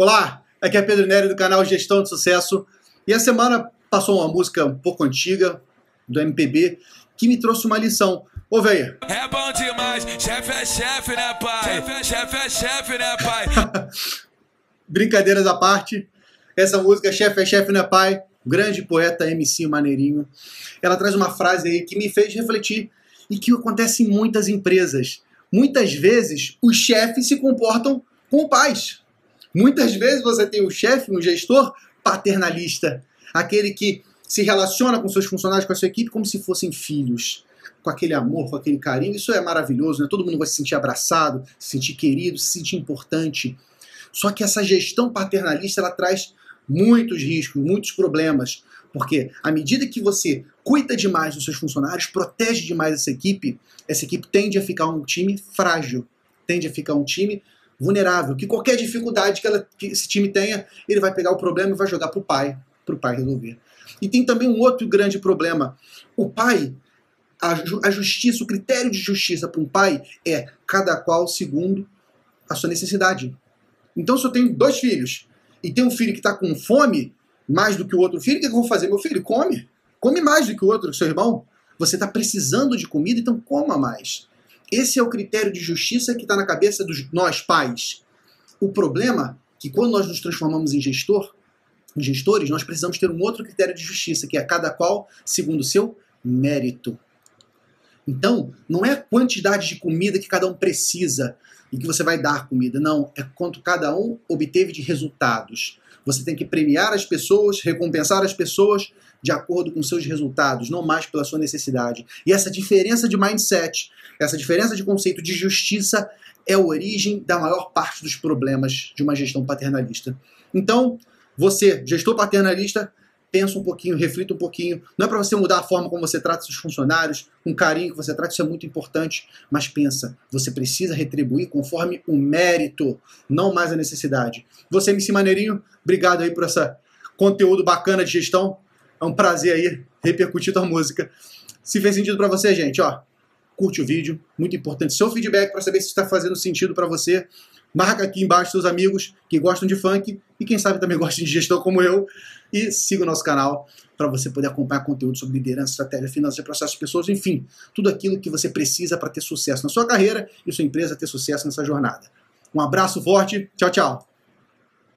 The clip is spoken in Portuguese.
Olá, aqui é Pedro Nery do canal Gestão de Sucesso e a semana passou uma música um pouco antiga do MPB que me trouxe uma lição. Ô, véia. É bom demais, chefe é chefe, né, pai? Chefe é chefe, né, pai? Brincadeiras à parte, essa música Chefe é chefe, né, pai? Grande poeta MC Maneirinho. Ela traz uma frase aí que me fez refletir e que acontece em muitas empresas. Muitas vezes os chefes se comportam com pais. Muitas vezes você tem um chefe, um gestor paternalista, aquele que se relaciona com seus funcionários, com a sua equipe, como se fossem filhos, com aquele amor, com aquele carinho. Isso é maravilhoso, né? Todo mundo vai se sentir abraçado, se sentir querido, se sentir importante. Só que essa gestão paternalista ela traz muitos riscos, muitos problemas, porque à medida que você cuida demais dos seus funcionários, protege demais essa equipe, essa equipe tende a ficar um time frágil, tende a ficar um time vulnerável, que qualquer dificuldade que, ela, que esse time tenha, ele vai pegar o problema e vai jogar para o pai, para o pai resolver. E tem também um outro grande problema. O pai, a, a justiça, o critério de justiça para um pai é cada qual segundo a sua necessidade. Então, se eu tenho dois filhos e tem um filho que está com fome mais do que o outro filho, o que eu vou fazer? Meu filho, come. Come mais do que o outro, seu irmão. Você está precisando de comida, então coma mais. Esse é o critério de justiça que está na cabeça dos nós pais. O problema é que quando nós nos transformamos em gestor, em gestores, nós precisamos ter um outro critério de justiça, que é cada qual segundo o seu mérito. Então, não é a quantidade de comida que cada um precisa e que você vai dar comida, não. É quanto cada um obteve de resultados. Você tem que premiar as pessoas, recompensar as pessoas de acordo com seus resultados, não mais pela sua necessidade. E essa diferença de mindset, essa diferença de conceito de justiça é a origem da maior parte dos problemas de uma gestão paternalista. Então, você, gestor paternalista, pensa um pouquinho, reflita um pouquinho. Não é para você mudar a forma como você trata seus funcionários, com carinho que você trata, isso é muito importante. Mas pensa, você precisa retribuir conforme o mérito, não mais a necessidade. Você, MC Maneirinho, obrigado aí por esse conteúdo bacana de gestão. É um prazer aí repercutir tua música. Se fez sentido para você, gente, ó, curte o vídeo, muito importante seu feedback para saber se está fazendo sentido para você. Marca aqui embaixo seus amigos que gostam de funk e quem sabe também gostam de gestão como eu. E siga o nosso canal para você poder acompanhar conteúdo sobre liderança, estratégia, finanças, processos pessoas, enfim, tudo aquilo que você precisa para ter sucesso na sua carreira e sua empresa ter sucesso nessa jornada. Um abraço forte, tchau, tchau.